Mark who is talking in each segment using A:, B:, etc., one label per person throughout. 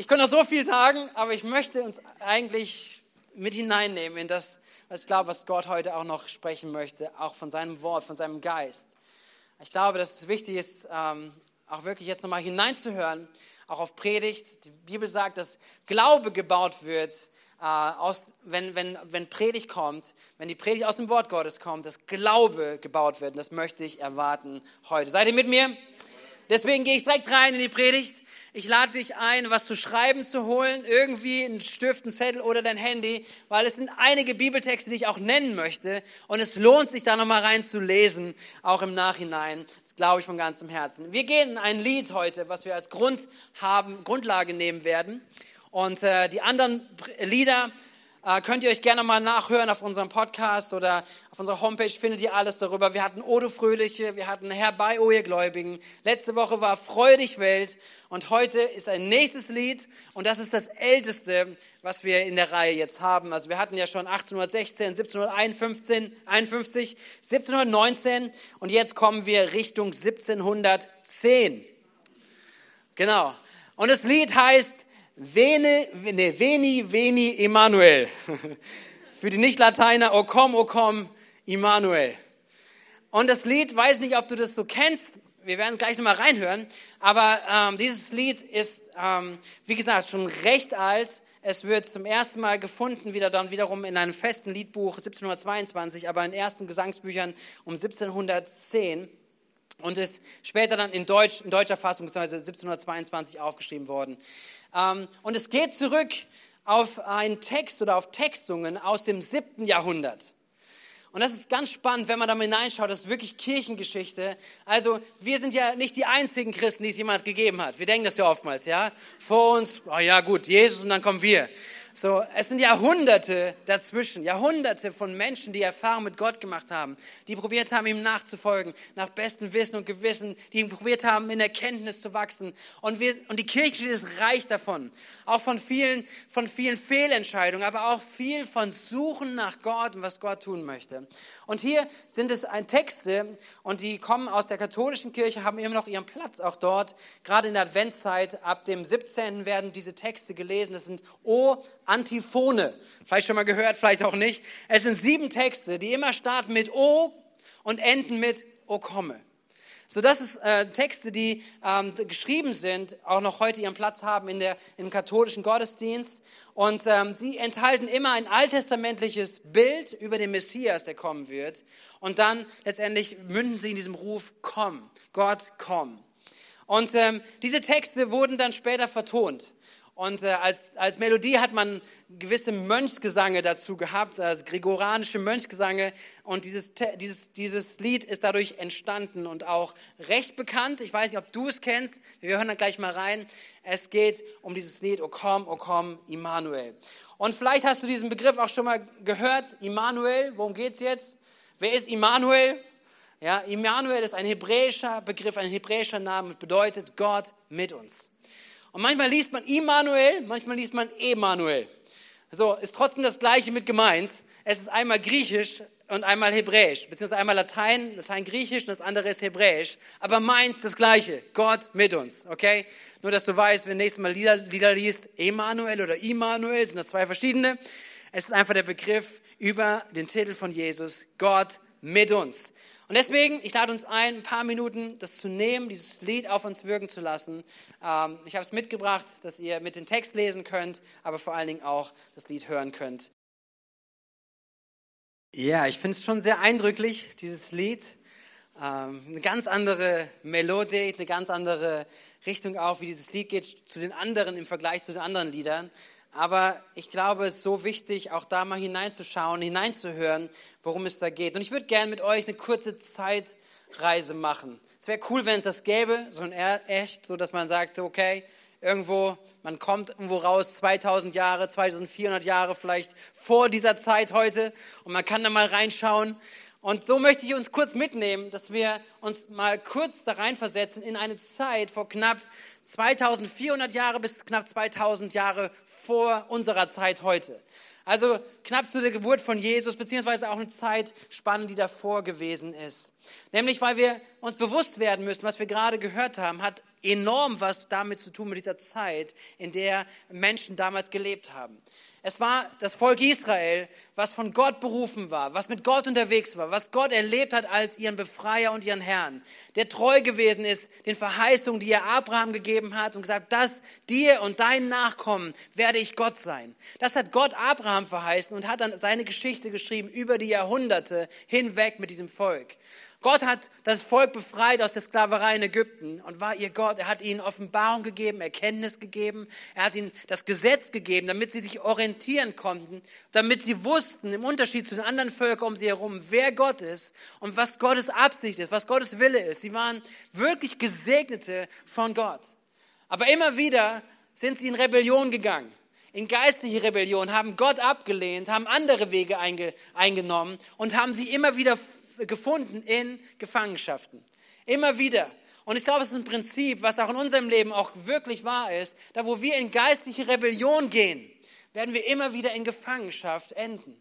A: ich könnte noch so viel sagen, aber ich möchte uns eigentlich mit hineinnehmen in das, was ich glaube, was Gott heute auch noch sprechen möchte, auch von seinem Wort, von seinem Geist. Ich glaube, dass es wichtig ist, ähm, auch wirklich jetzt nochmal hineinzuhören, auch auf Predigt. Die Bibel sagt, dass Glaube gebaut wird, äh, aus, wenn, wenn, wenn Predigt kommt, wenn die Predigt aus dem Wort Gottes kommt, dass Glaube gebaut wird. Und das möchte ich erwarten heute. Seid ihr mit mir? Deswegen gehe ich direkt rein in die Predigt. Ich lade dich ein, was zu schreiben zu holen, irgendwie einen Stift, einen Zettel oder dein Handy, weil es sind einige Bibeltexte, die ich auch nennen möchte. Und es lohnt sich da nochmal reinzulesen, auch im Nachhinein. Das glaube ich von ganzem Herzen. Wir gehen in ein Lied heute, was wir als Grund haben, Grundlage nehmen werden. Und äh, die anderen Lieder äh, könnt ihr euch gerne mal nachhören auf unserem Podcast oder auf unserer Homepage findet ihr alles darüber. Wir hatten Odo Fröhliche, wir hatten Herbei, o ihr Gläubigen. Letzte Woche war Freudig Welt und heute ist ein nächstes Lied und das ist das älteste, was wir in der Reihe jetzt haben. Also wir hatten ja schon 1816, 1751, 51, 1719 und jetzt kommen wir Richtung 1710. Genau. Und das Lied heißt Vene, ne, Veni, Veni, Emanuel. Für die Nicht-Lateiner, O komm, O komm, Immanuel. Und das Lied, weiß nicht, ob du das so kennst, wir werden gleich nochmal reinhören, aber ähm, dieses Lied ist, ähm, wie gesagt, schon recht alt. Es wird zum ersten Mal gefunden, wieder dann wiederum in einem festen Liedbuch 1722, aber in ersten Gesangsbüchern um 1710 und ist später dann in, Deutsch, in deutscher Fassung bzw. 1722 aufgeschrieben worden. Ähm, und es geht zurück auf einen Text oder auf Textungen aus dem siebten Jahrhundert. Und das ist ganz spannend, wenn man da mal hineinschaut, das ist wirklich Kirchengeschichte. Also wir sind ja nicht die einzigen Christen, die es jemals gegeben hat. Wir denken das ja oftmals, ja. Vor uns, oh ja gut, Jesus und dann kommen wir. So, es sind Jahrhunderte dazwischen, Jahrhunderte von Menschen, die Erfahrung mit Gott gemacht haben, die probiert haben, ihm nachzufolgen, nach bestem Wissen und Gewissen, die probiert haben, in Erkenntnis zu wachsen. Und, wir, und die Kirche ist reich davon. Auch von vielen, von vielen Fehlentscheidungen, aber auch viel von Suchen nach Gott und was Gott tun möchte. Und hier sind es ein Texte und die kommen aus der katholischen Kirche, haben immer noch ihren Platz auch dort. Gerade in der Adventszeit, ab dem 17. werden diese Texte gelesen. Das sind O Antiphone. Vielleicht schon mal gehört, vielleicht auch nicht. Es sind sieben Texte, die immer starten mit O und enden mit O komme. So, das ist äh, Texte, die ähm, geschrieben sind, auch noch heute ihren Platz haben in der, im katholischen Gottesdienst. Und ähm, sie enthalten immer ein alttestamentliches Bild über den Messias, der kommen wird. Und dann letztendlich münden sie in diesem Ruf, komm, Gott, komm. Und ähm, diese Texte wurden dann später vertont. Und äh, als, als Melodie hat man gewisse Mönchsgesange dazu gehabt, also gregoranische Mönchsgesange. Und dieses, dieses, dieses Lied ist dadurch entstanden und auch recht bekannt. Ich weiß nicht, ob du es kennst. Wir hören da gleich mal rein. Es geht um dieses Lied, O komm, O komm, Immanuel. Und vielleicht hast du diesen Begriff auch schon mal gehört. Immanuel, worum geht's jetzt? Wer ist Immanuel? Ja, Immanuel ist ein hebräischer Begriff, ein hebräischer Name, bedeutet Gott mit uns. Und manchmal liest man Immanuel, manchmal liest man Emanuel. So, ist trotzdem das Gleiche mit gemeint. Es ist einmal griechisch und einmal hebräisch, beziehungsweise einmal Latein, Latein-griechisch und das andere ist hebräisch, aber meint das Gleiche. Gott mit uns, okay? Nur, dass du weißt, wenn du nächstes Mal Lieder, Lieder liest, Emanuel oder Immanuel, sind das zwei verschiedene. Es ist einfach der Begriff über den Titel von Jesus, Gott mit uns. Und deswegen, ich lade uns ein, ein paar Minuten das zu nehmen, dieses Lied auf uns wirken zu lassen. Ähm, ich habe es mitgebracht, dass ihr mit den Text lesen könnt, aber vor allen Dingen auch das Lied hören könnt. Ja, ich finde es schon sehr eindrücklich, dieses Lied. Ähm, eine ganz andere Melodie, eine ganz andere Richtung auch, wie dieses Lied geht zu den anderen im Vergleich zu den anderen Liedern. Aber ich glaube, es ist so wichtig, auch da mal hineinzuschauen, hineinzuhören, worum es da geht. Und ich würde gerne mit euch eine kurze Zeitreise machen. Es wäre cool, wenn es das gäbe, so ein echt, so dass man sagt, okay, irgendwo, man kommt irgendwo raus, 2000 Jahre, 2400 Jahre vielleicht vor dieser Zeit heute und man kann da mal reinschauen. Und so möchte ich uns kurz mitnehmen, dass wir uns mal kurz da reinversetzen in eine Zeit vor knapp 2400 Jahre bis knapp 2000 Jahre vor unserer Zeit heute. Also knapp zu der Geburt von Jesus, beziehungsweise auch eine Zeitspanne, die davor gewesen ist. Nämlich, weil wir uns bewusst werden müssen, was wir gerade gehört haben, hat enorm was damit zu tun mit dieser Zeit, in der Menschen damals gelebt haben. Es war das Volk Israel, was von Gott berufen war, was mit Gott unterwegs war, was Gott erlebt hat als ihren Befreier und ihren Herrn, der treu gewesen ist den Verheißungen, die er Abraham gegeben hat und gesagt, dass dir und deinen Nachkommen werde ich Gott sein. Das hat Gott Abraham verheißen und hat dann seine Geschichte geschrieben über die Jahrhunderte hinweg mit diesem Volk. Gott hat das Volk befreit aus der Sklaverei in Ägypten und war ihr Gott. Er hat ihnen Offenbarung gegeben, Erkenntnis gegeben. Er hat ihnen das Gesetz gegeben, damit sie sich orientieren konnten, damit sie wussten, im Unterschied zu den anderen Völkern um sie herum, wer Gott ist und was Gottes Absicht ist, was Gottes Wille ist. Sie waren wirklich Gesegnete von Gott. Aber immer wieder sind sie in Rebellion gegangen in geistliche Rebellion, haben Gott abgelehnt, haben andere Wege einge, eingenommen und haben sie immer wieder gefunden in Gefangenschaften. Immer wieder. Und ich glaube, es ist ein Prinzip, was auch in unserem Leben auch wirklich wahr ist. Da, wo wir in geistliche Rebellion gehen, werden wir immer wieder in Gefangenschaft enden.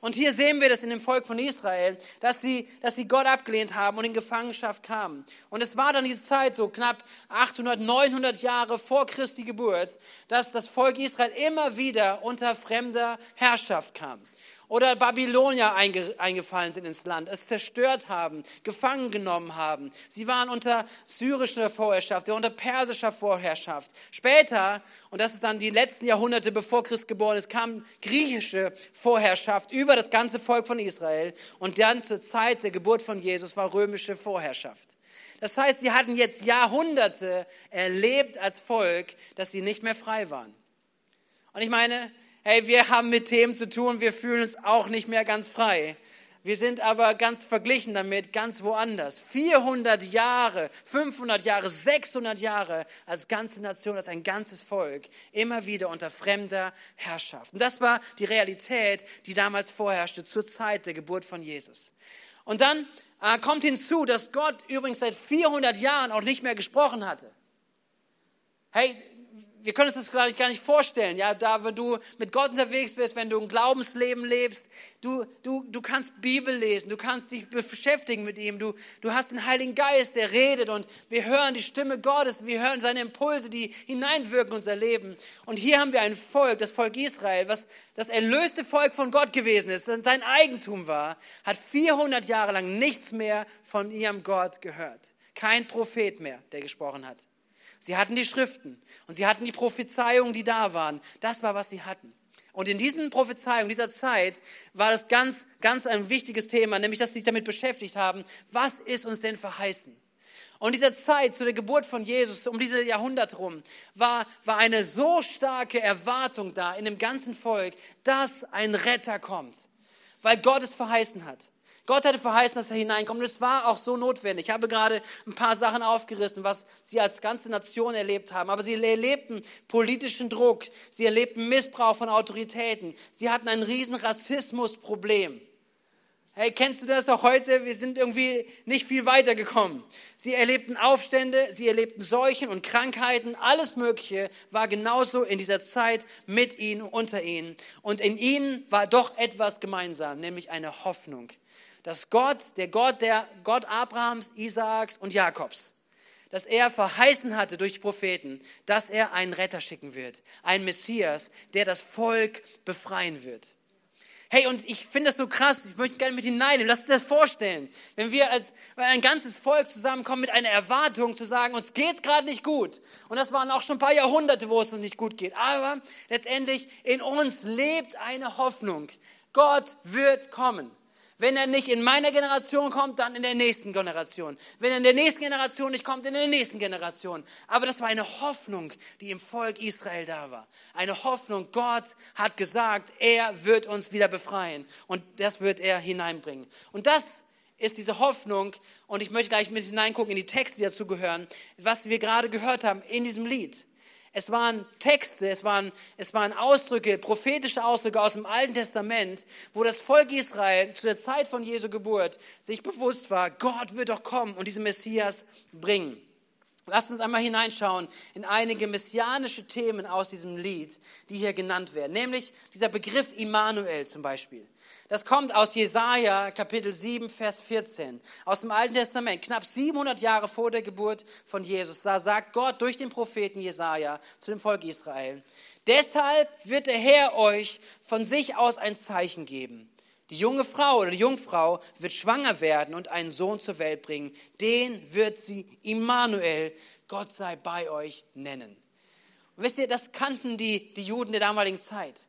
A: Und hier sehen wir das in dem Volk von Israel, dass sie, dass sie Gott abgelehnt haben und in Gefangenschaft kamen. Und es war dann diese Zeit, so knapp 800, 900 Jahre vor Christi Geburt, dass das Volk Israel immer wieder unter fremder Herrschaft kam oder Babylonier eingefallen sind ins Land, es zerstört haben, gefangen genommen haben. Sie waren unter syrischer Vorherrschaft, unter persischer Vorherrschaft. Später, und das ist dann die letzten Jahrhunderte bevor Christ geboren ist, kam griechische Vorherrschaft über das ganze Volk von Israel. Und dann zur Zeit der Geburt von Jesus war römische Vorherrschaft. Das heißt, sie hatten jetzt Jahrhunderte erlebt als Volk, dass sie nicht mehr frei waren. Und ich meine, hey, wir haben mit Themen zu tun, wir fühlen uns auch nicht mehr ganz frei. Wir sind aber ganz verglichen damit, ganz woanders. 400 Jahre, 500 Jahre, 600 Jahre als ganze Nation, als ein ganzes Volk, immer wieder unter fremder Herrschaft. Und das war die Realität, die damals vorherrschte zur Zeit der Geburt von Jesus. Und dann äh, kommt hinzu, dass Gott übrigens seit 400 Jahren auch nicht mehr gesprochen hatte. Hey, wir können uns das gar nicht, gar nicht vorstellen. Ja, da, wenn du mit Gott unterwegs bist, wenn du ein Glaubensleben lebst, du, du, du kannst Bibel lesen, du kannst dich beschäftigen mit ihm, du, du hast den Heiligen Geist, der redet und wir hören die Stimme Gottes, wir hören seine Impulse, die hineinwirken in unser Leben. Und hier haben wir ein Volk, das Volk Israel, was das erlöste Volk von Gott gewesen ist, sein Eigentum war, hat 400 Jahre lang nichts mehr von ihrem Gott gehört. Kein Prophet mehr, der gesprochen hat. Sie hatten die Schriften und sie hatten die Prophezeiungen, die da waren. Das war, was sie hatten. Und in diesen Prophezeiungen, dieser Zeit, war das ganz, ganz ein wichtiges Thema, nämlich, dass sie sich damit beschäftigt haben, was ist uns denn verheißen? Und dieser Zeit, zu der Geburt von Jesus, um diese Jahrhundert rum, war, war eine so starke Erwartung da in dem ganzen Volk, dass ein Retter kommt, weil Gott es verheißen hat. Gott hatte verheißen, dass er hineinkommt. Und es war auch so notwendig. Ich habe gerade ein paar Sachen aufgerissen, was sie als ganze Nation erlebt haben. Aber sie erlebten politischen Druck. Sie erlebten Missbrauch von Autoritäten. Sie hatten ein riesen Rassismusproblem. Hey, kennst du das auch heute? Wir sind irgendwie nicht viel weitergekommen. Sie erlebten Aufstände, sie erlebten Seuchen und Krankheiten, alles Mögliche war genauso in dieser Zeit mit ihnen, unter ihnen. Und in ihnen war doch etwas gemeinsam, nämlich eine Hoffnung dass Gott, der Gott, der Gott Abrahams, Isaaks und Jakobs, dass er verheißen hatte durch Propheten, dass er einen Retter schicken wird, einen Messias, der das Volk befreien wird. Hey, und ich finde das so krass, ich möchte gerne mit hineinnehmen, lass uns das vorstellen. Wenn wir als ein ganzes Volk zusammenkommen mit einer Erwartung zu sagen, uns geht's gerade nicht gut. Und das waren auch schon ein paar Jahrhunderte, wo es uns nicht gut geht. Aber letztendlich in uns lebt eine Hoffnung. Gott wird kommen. Wenn er nicht in meiner Generation kommt, dann in der nächsten Generation. Wenn er in der nächsten Generation nicht kommt, in der nächsten Generation. Aber das war eine Hoffnung, die im Volk Israel da war. Eine Hoffnung, Gott hat gesagt, er wird uns wieder befreien. Und das wird er hineinbringen. Und das ist diese Hoffnung, und ich möchte gleich mit hineingucken in die Texte, die dazu gehören, was wir gerade gehört haben in diesem Lied. Es waren Texte, es waren, es waren Ausdrücke, prophetische Ausdrücke aus dem Alten Testament, wo das Volk Israel zu der Zeit von Jesu Geburt sich bewusst war, Gott wird doch kommen und diesen Messias bringen. Lasst uns einmal hineinschauen in einige messianische Themen aus diesem Lied, die hier genannt werden. Nämlich dieser Begriff Immanuel zum Beispiel. Das kommt aus Jesaja Kapitel 7, Vers 14. Aus dem Alten Testament. Knapp 700 Jahre vor der Geburt von Jesus. Da sagt Gott durch den Propheten Jesaja zu dem Volk Israel. Deshalb wird der Herr euch von sich aus ein Zeichen geben. Die junge Frau oder die Jungfrau wird schwanger werden und einen Sohn zur Welt bringen. Den wird sie Immanuel, Gott sei bei euch, nennen. Und wisst ihr, das kannten die, die Juden der damaligen Zeit.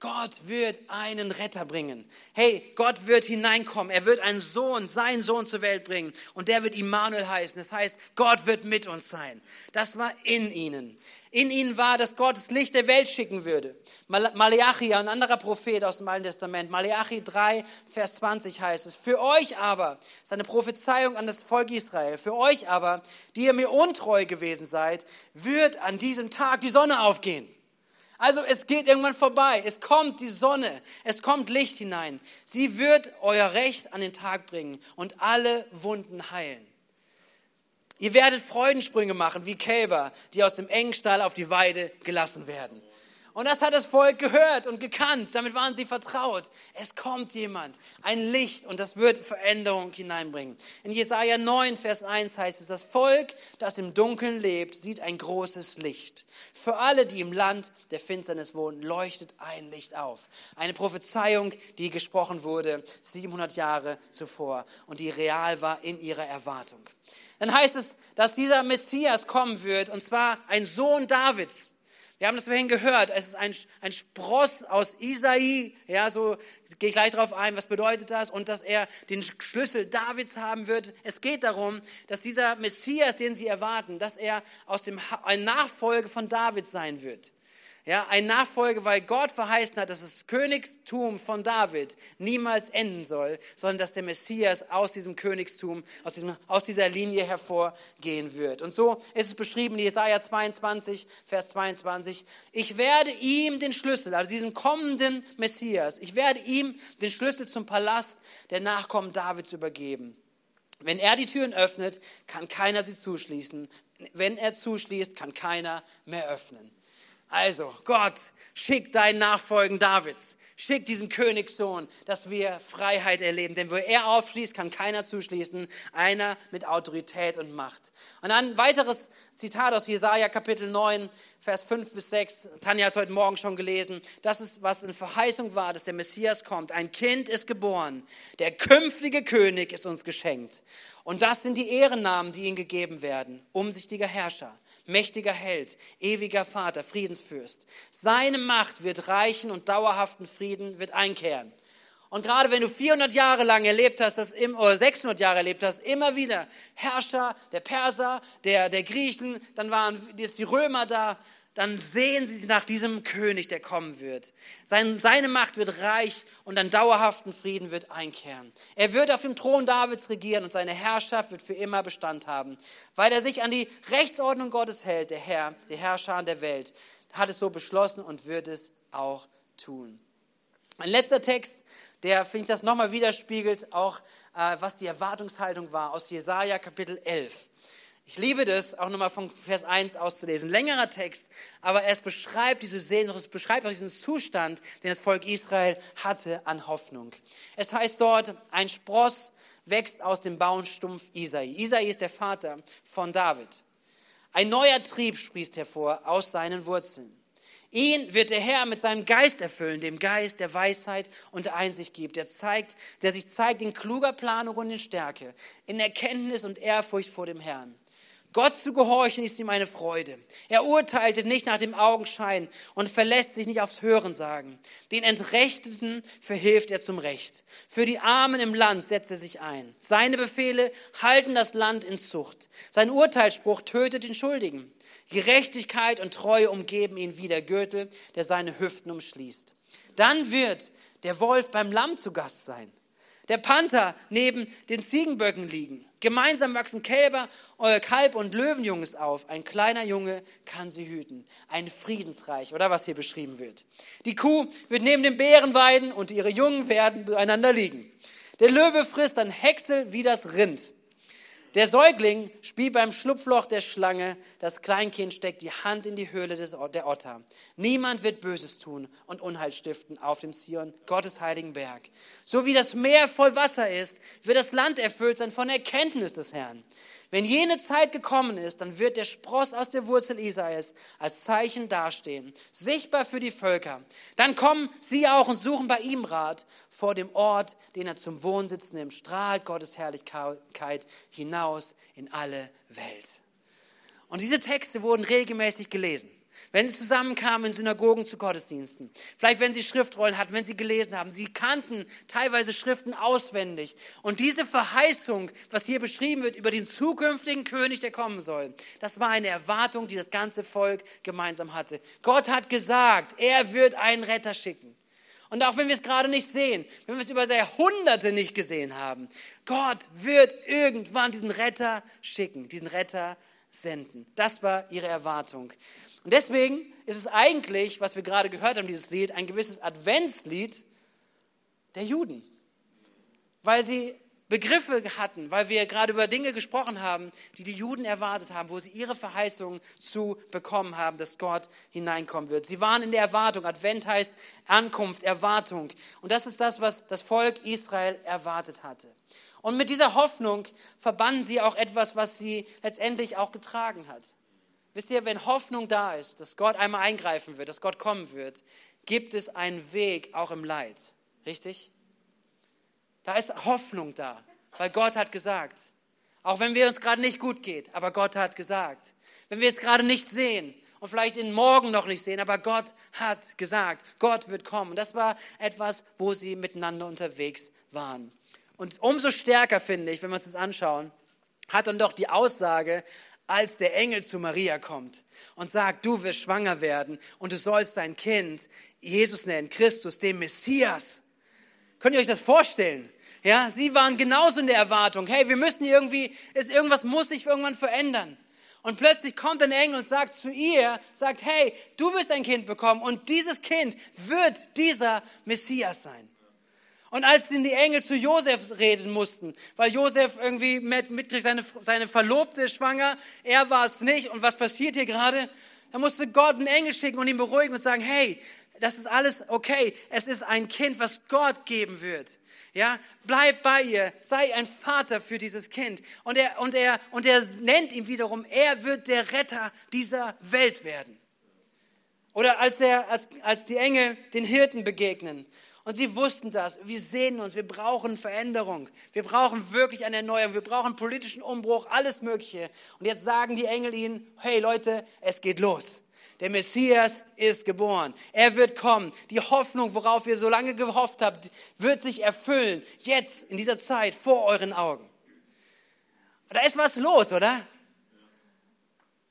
A: Gott wird einen Retter bringen. Hey, Gott wird hineinkommen. Er wird einen Sohn, seinen Sohn zur Welt bringen. Und der wird Immanuel heißen. Das heißt, Gott wird mit uns sein. Das war in ihnen. In ihnen war, dass Gott das Licht der Welt schicken würde. Malachi, ein anderer Prophet aus dem Alten Testament, Malachi 3, Vers 20 heißt es, für euch aber, ist eine Prophezeiung an das Volk Israel, für euch aber, die ihr mir untreu gewesen seid, wird an diesem Tag die Sonne aufgehen also es geht irgendwann vorbei. Es kommt die Sonne. Es kommt Licht hinein. Sie wird euer Recht an den Tag bringen und alle Wunden heilen. Ihr werdet Freudensprünge machen wie Kälber, die aus dem engen Stall auf die Weide gelassen werden. Und das hat das Volk gehört und gekannt. Damit waren sie vertraut. Es kommt jemand, ein Licht und das wird Veränderung hineinbringen. In Jesaja 9, Vers 1 heißt es, das Volk, das im Dunkeln lebt, sieht ein großes Licht. Für alle, die im Land der Finsternis wohnen, leuchtet ein Licht auf. Eine Prophezeiung, die gesprochen wurde 700 Jahre zuvor und die real war in ihrer Erwartung. Dann heißt es, dass dieser Messias kommen wird, und zwar ein Sohn Davids. Wir haben das vorhin gehört. Es ist ein, ein Spross aus Isai. Ja, so gehe ich gleich darauf ein, was bedeutet das? Und dass er den Schlüssel Davids haben wird. Es geht darum, dass dieser Messias, den sie erwarten, dass er aus dem, ein Nachfolge von David sein wird. Ja, ein Nachfolger, weil Gott verheißen hat, dass das Königstum von David niemals enden soll, sondern dass der Messias aus diesem Königstum, aus, diesem, aus dieser Linie hervorgehen wird. Und so ist es beschrieben in Jesaja 22, Vers 22. Ich werde ihm den Schlüssel, also diesem kommenden Messias, ich werde ihm den Schlüssel zum Palast der Nachkommen Davids übergeben. Wenn er die Türen öffnet, kann keiner sie zuschließen. Wenn er zuschließt, kann keiner mehr öffnen. Also, Gott, schick deinen Nachfolgen Davids. Schick diesen Königssohn, dass wir Freiheit erleben. Denn wo er aufschließt, kann keiner zuschließen. Einer mit Autorität und Macht. Und dann ein weiteres Zitat aus Jesaja Kapitel 9, Vers 5 bis 6. Tanja hat heute Morgen schon gelesen. Das ist, was eine Verheißung war, dass der Messias kommt. Ein Kind ist geboren. Der künftige König ist uns geschenkt. Und das sind die Ehrennamen, die ihm gegeben werden. Umsichtiger Herrscher mächtiger Held, ewiger Vater, Friedensfürst. Seine Macht wird reichen und dauerhaften Frieden wird einkehren. Und gerade wenn du 400 Jahre lang erlebt hast, das im, oder 600 Jahre erlebt hast, immer wieder Herrscher, der Perser, der, der Griechen, dann waren die Römer da, dann sehen sie nach diesem König, der kommen wird. Sein, seine Macht wird reich und einen dauerhaften Frieden wird einkehren. Er wird auf dem Thron Davids regieren und seine Herrschaft wird für immer Bestand haben, weil er sich an die Rechtsordnung Gottes hält, der Herr, der Herrscher der Welt, hat es so beschlossen und wird es auch tun. Ein letzter Text, der, finde ich, das nochmal widerspiegelt, auch äh, was die Erwartungshaltung war, aus Jesaja Kapitel 11. Ich liebe das, auch nochmal von Vers 1 auszulesen. Längerer Text, aber es beschreibt diese Sehnsucht, es beschreibt auch diesen Zustand, den das Volk Israel hatte an Hoffnung. Es heißt dort, ein Spross wächst aus dem Baumstumpf Isai. Isai ist der Vater von David. Ein neuer Trieb sprießt hervor aus seinen Wurzeln. Ihn wird der Herr mit seinem Geist erfüllen, dem Geist der Weisheit und der Einsicht gibt, der zeigt, der sich zeigt in kluger Planung und in Stärke, in Erkenntnis und Ehrfurcht vor dem Herrn. Gott zu gehorchen ist ihm eine Freude. Er urteilte nicht nach dem Augenschein und verlässt sich nicht aufs Hörensagen. Den Entrechteten verhilft er zum Recht. Für die Armen im Land setzt er sich ein. Seine Befehle halten das Land in Zucht. Sein Urteilsspruch tötet den Schuldigen. Gerechtigkeit und Treue umgeben ihn wie der Gürtel, der seine Hüften umschließt. Dann wird der Wolf beim Lamm zu Gast sein der Panther neben den Ziegenböcken liegen. Gemeinsam wachsen Kälber, euer Kalb und Löwenjunges auf. Ein kleiner Junge kann sie hüten. Ein Friedensreich, oder was hier beschrieben wird. Die Kuh wird neben den Bären weiden und ihre Jungen werden beieinander liegen. Der Löwe frisst ein Häcksel wie das Rind. Der Säugling spielt beim Schlupfloch der Schlange, das Kleinkind steckt die Hand in die Höhle des, der Otter. Niemand wird Böses tun und Unheil stiften auf dem Zion, Gottes heiligen Berg. So wie das Meer voll Wasser ist, wird das Land erfüllt sein von Erkenntnis des Herrn. Wenn jene Zeit gekommen ist, dann wird der Spross aus der Wurzel Isais als Zeichen dastehen, sichtbar für die Völker. Dann kommen sie auch und suchen bei ihm Rat vor dem Ort, den er zum Wohnsitz nimmt, strahlt Gottes Herrlichkeit hinaus in alle Welt. Und diese Texte wurden regelmäßig gelesen. Wenn sie zusammenkamen in Synagogen zu Gottesdiensten, vielleicht wenn sie Schriftrollen hatten, wenn sie gelesen haben, sie kannten teilweise Schriften auswendig. Und diese Verheißung, was hier beschrieben wird über den zukünftigen König, der kommen soll, das war eine Erwartung, die das ganze Volk gemeinsam hatte. Gott hat gesagt, er wird einen Retter schicken. Und auch wenn wir es gerade nicht sehen, wenn wir es über Jahrhunderte nicht gesehen haben, Gott wird irgendwann diesen Retter schicken, diesen Retter senden. Das war ihre Erwartung. Und deswegen ist es eigentlich, was wir gerade gehört haben, dieses Lied, ein gewisses Adventslied der Juden. Weil sie Begriffe hatten, weil wir gerade über Dinge gesprochen haben, die die Juden erwartet haben, wo sie ihre Verheißungen zu bekommen haben, dass Gott hineinkommen wird. Sie waren in der Erwartung. Advent heißt Ankunft, Erwartung. Und das ist das, was das Volk Israel erwartet hatte. Und mit dieser Hoffnung verbanden sie auch etwas, was sie letztendlich auch getragen hat. Wisst ihr, wenn Hoffnung da ist, dass Gott einmal eingreifen wird, dass Gott kommen wird, gibt es einen Weg auch im Leid. Richtig? Da ist Hoffnung da, weil Gott hat gesagt. Auch wenn wir uns gerade nicht gut geht, aber Gott hat gesagt. Wenn wir es gerade nicht sehen und vielleicht in morgen noch nicht sehen, aber Gott hat gesagt, Gott wird kommen. Und das war etwas, wo sie miteinander unterwegs waren. Und umso stärker finde ich, wenn wir uns das anschauen, hat dann doch die Aussage als der Engel zu Maria kommt und sagt, du wirst schwanger werden und du sollst dein Kind Jesus nennen, Christus, den Messias. Könnt ihr euch das vorstellen? Ja, sie waren genauso in der Erwartung, hey, wir müssen irgendwie, ist, irgendwas muss sich irgendwann verändern. Und plötzlich kommt ein Engel und sagt zu ihr, sagt, hey, du wirst ein Kind bekommen und dieses Kind wird dieser Messias sein. Und als die Engel zu Josef reden mussten, weil Josef irgendwie mit, mitkriegt, seine, seine Verlobte ist schwanger, er war es nicht. Und was passiert hier gerade? Da musste Gott einen Engel schicken und ihn beruhigen und sagen, hey, das ist alles okay. Es ist ein Kind, was Gott geben wird. Ja, bleib bei ihr, sei ein Vater für dieses Kind. Und er, und er, und er nennt ihn wiederum, er wird der Retter dieser Welt werden. Oder als, er, als, als die Engel den Hirten begegnen und sie wussten das. Wir sehen uns. Wir brauchen Veränderung. Wir brauchen wirklich eine Erneuerung. Wir brauchen politischen Umbruch, alles Mögliche. Und jetzt sagen die Engel ihnen, hey Leute, es geht los. Der Messias ist geboren. Er wird kommen. Die Hoffnung, worauf ihr so lange gehofft habt, wird sich erfüllen. Jetzt, in dieser Zeit, vor euren Augen. Da ist was los, oder?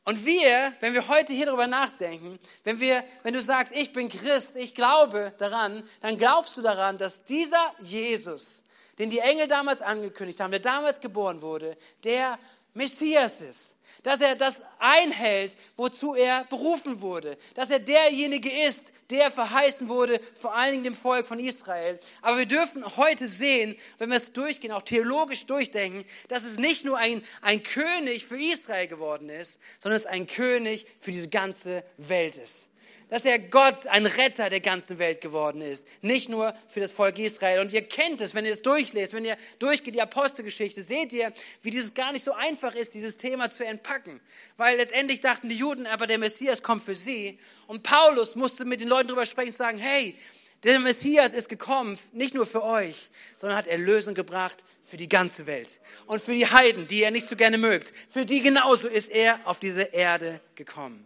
A: Und wir, wenn wir heute hier drüber nachdenken, wenn wir, wenn du sagst, ich bin Christ, ich glaube daran, dann glaubst du daran, dass dieser Jesus, den die Engel damals angekündigt haben, der damals geboren wurde, der Messias ist dass er das einhält, wozu er berufen wurde, dass er derjenige ist, der verheißen wurde, vor allen Dingen dem Volk von Israel. Aber wir dürfen heute sehen, wenn wir es durchgehen, auch theologisch durchdenken, dass es nicht nur ein, ein König für Israel geworden ist, sondern es ein König für diese ganze Welt ist dass er Gott, ein Retter der ganzen Welt geworden ist. Nicht nur für das Volk Israel. Und ihr kennt es, wenn ihr es durchlest, wenn ihr durchgeht die Apostelgeschichte, seht ihr, wie dieses gar nicht so einfach ist, dieses Thema zu entpacken. Weil letztendlich dachten die Juden, aber der Messias kommt für sie. Und Paulus musste mit den Leuten darüber sprechen und sagen, hey, der Messias ist gekommen, nicht nur für euch, sondern hat Erlösung gebracht für die ganze Welt. Und für die Heiden, die er nicht so gerne mögt. Für die genauso ist er auf diese Erde gekommen.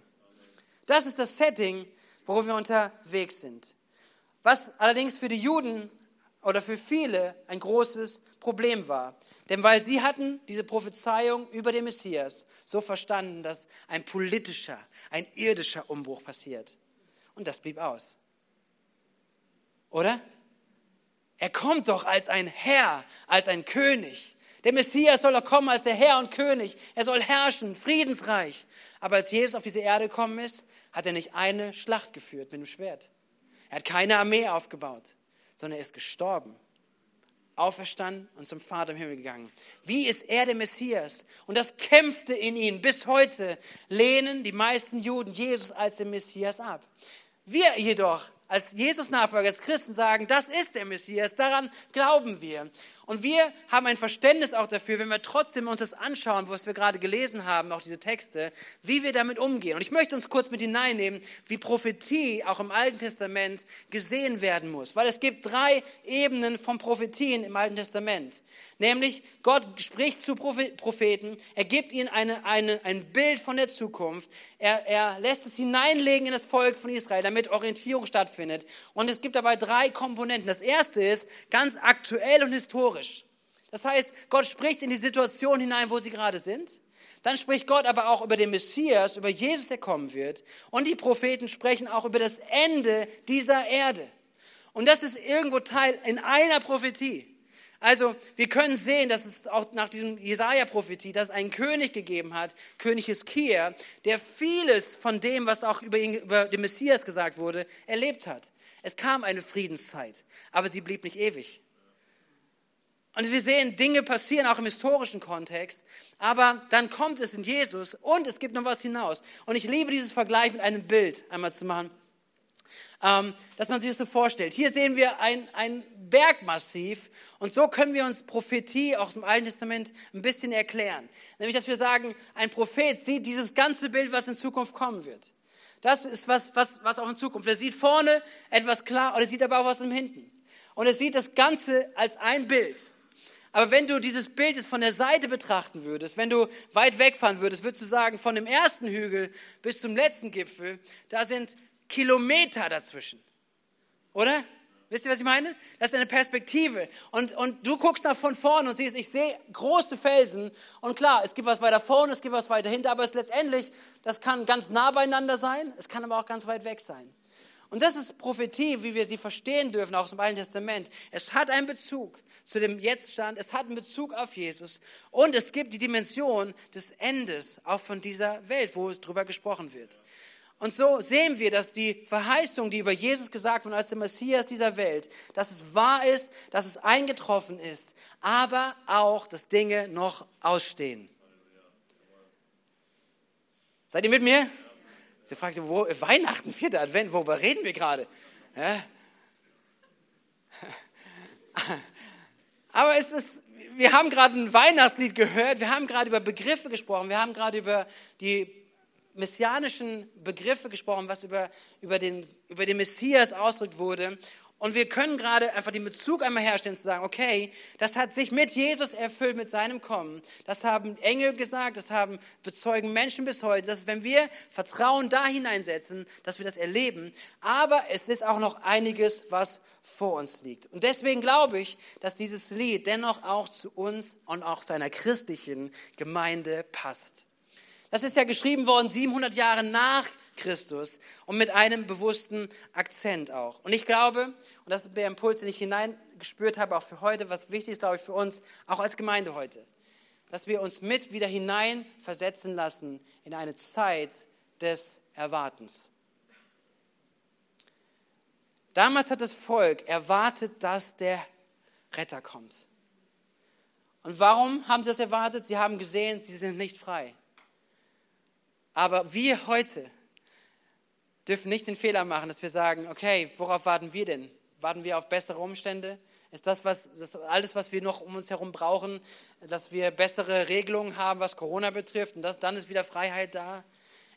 A: Das ist das Setting, wo wir unterwegs sind. Was allerdings für die Juden oder für viele ein großes Problem war. Denn weil sie hatten diese Prophezeiung über den Messias so verstanden, dass ein politischer, ein irdischer Umbruch passiert. Und das blieb aus. Oder? Er kommt doch als ein Herr, als ein König. Der Messias soll doch kommen als der Herr und König. Er soll herrschen, friedensreich. Aber als Jesus auf diese Erde gekommen ist, hat er nicht eine Schlacht geführt mit dem Schwert. Er hat keine Armee aufgebaut, sondern er ist gestorben. auferstanden und zum Vater im Himmel gegangen. Wie ist er der Messias? Und das kämpfte in ihnen. Bis heute lehnen die meisten Juden Jesus als den Messias ab. Wir jedoch als Jesus-Nachfolger, als Christen sagen, das ist der Messias, daran glauben wir. Und wir haben ein Verständnis auch dafür, wenn wir trotzdem uns das anschauen, was wir gerade gelesen haben, auch diese Texte, wie wir damit umgehen. Und ich möchte uns kurz mit hineinnehmen, wie Prophetie auch im Alten Testament gesehen werden muss. Weil es gibt drei Ebenen von Prophetien im Alten Testament. Nämlich Gott spricht zu Propheten, er gibt ihnen eine, eine, ein Bild von der Zukunft, er, er lässt es hineinlegen in das Volk von Israel, damit Orientierung stattfindet. Und es gibt dabei drei Komponenten. Das erste ist ganz aktuell und historisch. Das heißt, Gott spricht in die Situation hinein, wo sie gerade sind. Dann spricht Gott aber auch über den Messias, über Jesus, der kommen wird. Und die Propheten sprechen auch über das Ende dieser Erde. Und das ist irgendwo Teil in einer Prophetie. Also wir können sehen, dass es auch nach diesem Jesaja-Prophetie, dass es einen König gegeben hat, König Hiskia, der vieles von dem, was auch über, ihn, über den Messias gesagt wurde, erlebt hat. Es kam eine Friedenszeit, aber sie blieb nicht ewig. Und wir sehen, Dinge passieren auch im historischen Kontext, aber dann kommt es in Jesus und es gibt noch was hinaus. Und ich liebe dieses Vergleich mit einem Bild einmal zu machen ähm, dass man sich das so vorstellt. Hier sehen wir ein, ein Bergmassiv und so können wir uns Prophetie auch im Alten Testament ein bisschen erklären. Nämlich, dass wir sagen, ein Prophet sieht dieses ganze Bild, was in Zukunft kommen wird. Das ist was, was, was auch in Zukunft. Er sieht vorne etwas klar und er sieht aber auch was im Hinten. Und er sieht das Ganze als ein Bild. Aber wenn du dieses Bild jetzt von der Seite betrachten würdest, wenn du weit wegfahren würdest, würdest du sagen, von dem ersten Hügel bis zum letzten Gipfel, da sind Kilometer dazwischen. Oder? Wisst ihr, was ich meine? Das ist eine Perspektive. Und, und du guckst da von vorne und siehst, ich sehe große Felsen. Und klar, es gibt was weiter vorne, es gibt was weiter hinter, aber es letztendlich, das kann ganz nah beieinander sein, es kann aber auch ganz weit weg sein. Und das ist Prophetie, wie wir sie verstehen dürfen, auch im Alten Testament. Es hat einen Bezug zu dem Jetztstand, es hat einen Bezug auf Jesus und es gibt die Dimension des Endes auch von dieser Welt, wo es drüber gesprochen wird. Und so sehen wir, dass die Verheißung, die über Jesus gesagt wurde als der Messias dieser Welt, dass es wahr ist, dass es eingetroffen ist, aber auch, dass Dinge noch ausstehen. Seid ihr mit mir? Sie fragt, wo, Weihnachten, vierter Advent, worüber reden wir gerade? Ja? Aber es ist, wir haben gerade ein Weihnachtslied gehört, wir haben gerade über Begriffe gesprochen, wir haben gerade über die messianischen Begriffe gesprochen, was über, über, den, über den Messias ausgedrückt wurde. Und wir können gerade einfach den Bezug einmal herstellen, zu sagen, okay, das hat sich mit Jesus erfüllt, mit seinem Kommen. Das haben Engel gesagt, das haben bezeugen Menschen bis heute, dass wenn wir Vertrauen da hineinsetzen, dass wir das erleben. Aber es ist auch noch einiges, was vor uns liegt. Und deswegen glaube ich, dass dieses Lied dennoch auch zu uns und auch seiner christlichen Gemeinde passt. Das ist ja geschrieben worden 700 Jahre nach Christus und mit einem bewussten Akzent auch. Und ich glaube, und das ist der Impuls, den ich hineingespürt habe, auch für heute, was wichtig ist, glaube ich, für uns, auch als Gemeinde heute, dass wir uns mit wieder hineinversetzen lassen in eine Zeit des Erwartens. Damals hat das Volk erwartet, dass der Retter kommt. Und warum haben sie das erwartet? Sie haben gesehen, sie sind nicht frei. Aber wir heute dürfen nicht den Fehler machen, dass wir sagen, okay, worauf warten wir denn? Warten wir auf bessere Umstände? Ist das, was, das alles, was wir noch um uns herum brauchen, dass wir bessere Regelungen haben, was Corona betrifft und das, dann ist wieder Freiheit da?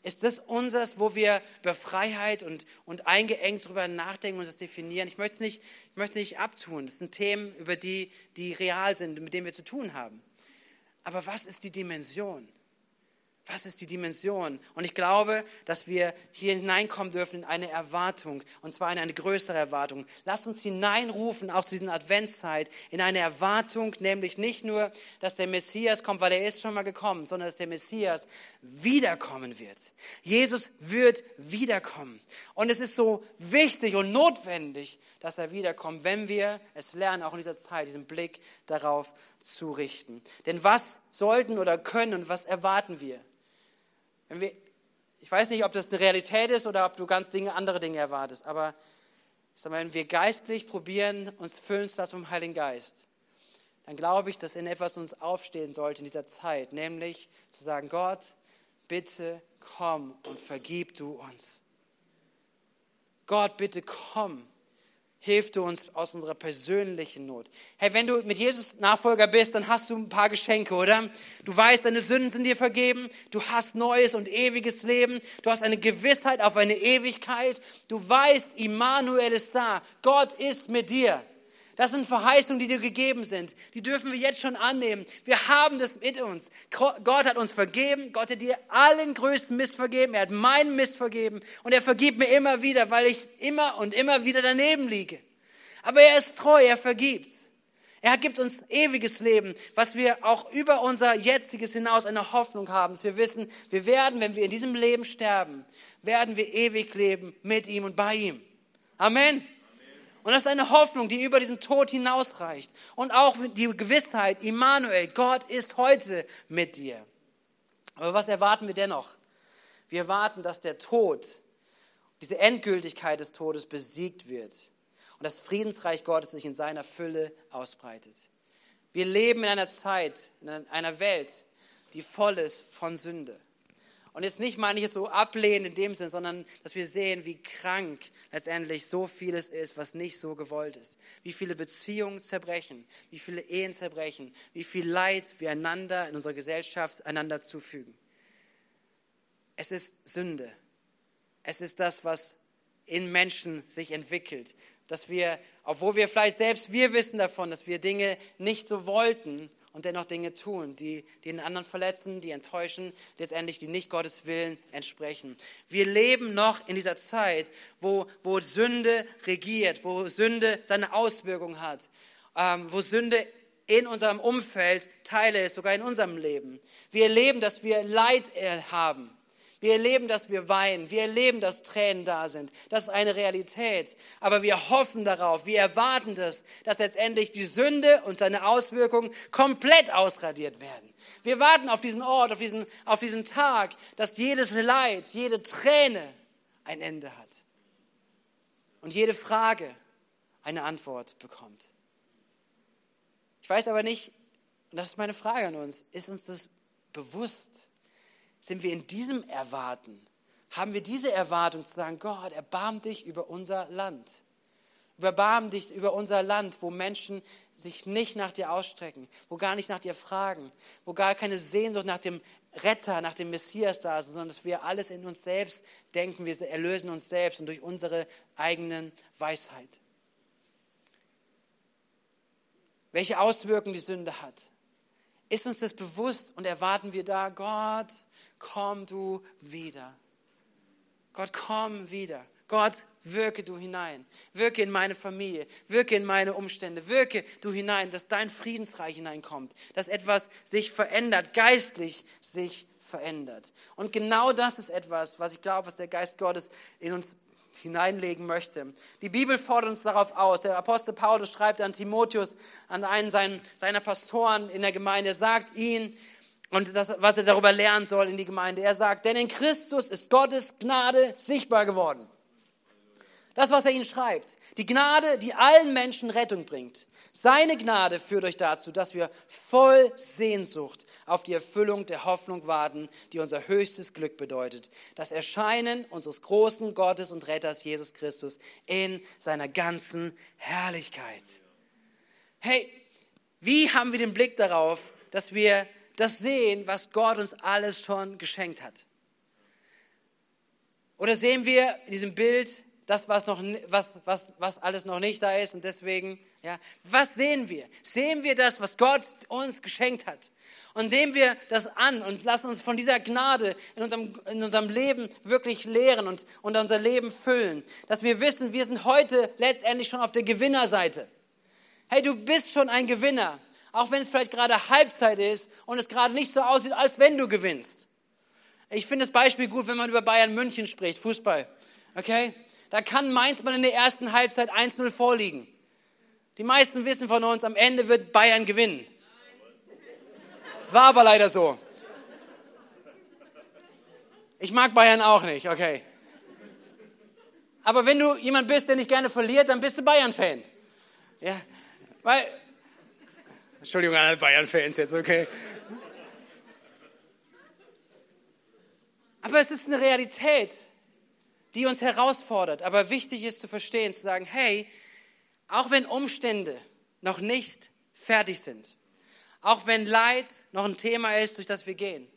A: Ist das unseres, wo wir über Freiheit und, und eingeengt darüber nachdenken und das definieren? Ich möchte es nicht, ich möchte nicht abtun. Das sind Themen, über die, die real sind, mit denen wir zu tun haben. Aber was ist die Dimension? Was ist die Dimension? Und ich glaube, dass wir hier hineinkommen dürfen in eine Erwartung, und zwar in eine größere Erwartung. Lasst uns hineinrufen, auch zu dieser Adventszeit, in eine Erwartung, nämlich nicht nur, dass der Messias kommt, weil er ist schon mal gekommen, sondern dass der Messias wiederkommen wird. Jesus wird wiederkommen. Und es ist so wichtig und notwendig, dass er wiederkommt, wenn wir es lernen, auch in dieser Zeit, diesen Blick darauf zu richten. Denn was sollten oder können und was erwarten wir? Wir, ich weiß nicht, ob das eine Realität ist oder ob du ganz Dinge, andere Dinge erwartest, aber wenn wir geistlich probieren, uns füllen zu lassen vom Heiligen Geist dann glaube ich, dass in etwas uns aufstehen sollte in dieser Zeit, nämlich zu sagen, Gott, bitte komm und vergib du uns. Gott, bitte komm hilf du uns aus unserer persönlichen Not. Hey, wenn du mit Jesus Nachfolger bist, dann hast du ein paar Geschenke, oder? Du weißt, deine Sünden sind dir vergeben, du hast neues und ewiges Leben, du hast eine Gewissheit auf eine Ewigkeit, du weißt, Immanuel ist da, Gott ist mit dir. Das sind Verheißungen, die dir gegeben sind. Die dürfen wir jetzt schon annehmen. Wir haben das mit uns. Gott hat uns vergeben. Gott hat dir allen größten Mist vergeben. Er hat meinen Mist vergeben. Und er vergibt mir immer wieder, weil ich immer und immer wieder daneben liege. Aber er ist treu. Er vergibt. Er gibt uns ewiges Leben, was wir auch über unser jetziges hinaus eine Hoffnung haben. Dass wir wissen, wir werden, wenn wir in diesem Leben sterben, werden wir ewig leben mit ihm und bei ihm. Amen. Und das ist eine Hoffnung, die über diesen Tod hinausreicht. Und auch die Gewissheit, Immanuel, Gott ist heute mit dir. Aber was erwarten wir dennoch? Wir erwarten, dass der Tod, diese Endgültigkeit des Todes besiegt wird und das Friedensreich Gottes sich in seiner Fülle ausbreitet. Wir leben in einer Zeit, in einer Welt, die voll ist von Sünde. Und jetzt nicht meine ich es so ablehnen in dem Sinn, sondern dass wir sehen, wie krank letztendlich so vieles ist, was nicht so gewollt ist. Wie viele Beziehungen zerbrechen, wie viele Ehen zerbrechen, wie viel Leid wir einander in unserer Gesellschaft einander zufügen. Es ist Sünde. Es ist das, was in Menschen sich entwickelt. Dass wir, obwohl wir vielleicht selbst, wir wissen davon, dass wir Dinge nicht so wollten und dennoch Dinge tun, die, die den anderen verletzen, die enttäuschen, letztendlich die nicht Gottes Willen entsprechen. Wir leben noch in dieser Zeit, wo, wo Sünde regiert, wo Sünde seine Auswirkungen hat, ähm, wo Sünde in unserem Umfeld Teile ist, sogar in unserem Leben. Wir erleben, dass wir Leid haben. Wir erleben, dass wir weinen. Wir erleben, dass Tränen da sind. Das ist eine Realität. Aber wir hoffen darauf, wir erwarten das, dass letztendlich die Sünde und seine Auswirkungen komplett ausradiert werden. Wir warten auf diesen Ort, auf diesen, auf diesen Tag, dass jedes Leid, jede Träne ein Ende hat. Und jede Frage eine Antwort bekommt. Ich weiß aber nicht, und das ist meine Frage an uns, ist uns das bewusst? Sind wir in diesem Erwarten? Haben wir diese Erwartung zu sagen, Gott, erbarm dich über unser Land. Überbarm dich über unser Land, wo Menschen sich nicht nach dir ausstrecken, wo gar nicht nach dir fragen, wo gar keine Sehnsucht nach dem Retter, nach dem Messias da ist, sondern dass wir alles in uns selbst denken, wir erlösen uns selbst und durch unsere eigenen Weisheit. Welche Auswirkungen die Sünde hat. Ist uns das bewusst und erwarten wir da, Gott, komm du wieder. Gott, komm wieder. Gott, wirke du hinein. Wirke in meine Familie. Wirke in meine Umstände. Wirke du hinein, dass dein Friedensreich hineinkommt. Dass etwas sich verändert, geistlich sich verändert. Und genau das ist etwas, was ich glaube, was der Geist Gottes in uns hineinlegen möchte. Die Bibel fordert uns darauf aus. Der Apostel Paulus schreibt an Timotheus, an einen seiner Pastoren in der Gemeinde, sagt ihn, und das, was er darüber lernen soll in die Gemeinde. Er sagt, denn in Christus ist Gottes Gnade sichtbar geworden. Das, was er ihnen schreibt. Die Gnade, die allen Menschen Rettung bringt. Seine Gnade führt euch dazu, dass wir voll Sehnsucht auf die Erfüllung der Hoffnung warten, die unser höchstes Glück bedeutet. Das Erscheinen unseres großen Gottes und Retters Jesus Christus in seiner ganzen Herrlichkeit. Hey, wie haben wir den Blick darauf, dass wir das sehen, was Gott uns alles schon geschenkt hat? Oder sehen wir in diesem Bild das, was, noch, was, was, was alles noch nicht da ist und deswegen, ja, was sehen wir? Sehen wir das, was Gott uns geschenkt hat? Und nehmen wir das an und lassen uns von dieser Gnade in unserem, in unserem Leben wirklich lehren und, und unser Leben füllen. Dass wir wissen, wir sind heute letztendlich schon auf der Gewinnerseite. Hey, du bist schon ein Gewinner auch wenn es vielleicht gerade Halbzeit ist und es gerade nicht so aussieht, als wenn du gewinnst. Ich finde das Beispiel gut, wenn man über Bayern München spricht, Fußball. Okay? Da kann Mainz mal in der ersten Halbzeit 1-0 vorliegen. Die meisten wissen von uns, am Ende wird Bayern gewinnen. Es war aber leider so. Ich mag Bayern auch nicht, okay. Aber wenn du jemand bist, der nicht gerne verliert, dann bist du Bayern-Fan. Ja, weil Entschuldigung alle Bayern-Fans jetzt, okay? Aber es ist eine Realität, die uns herausfordert. Aber wichtig ist zu verstehen, zu sagen, hey, auch wenn Umstände noch nicht fertig sind, auch wenn Leid noch ein Thema ist, durch das wir gehen,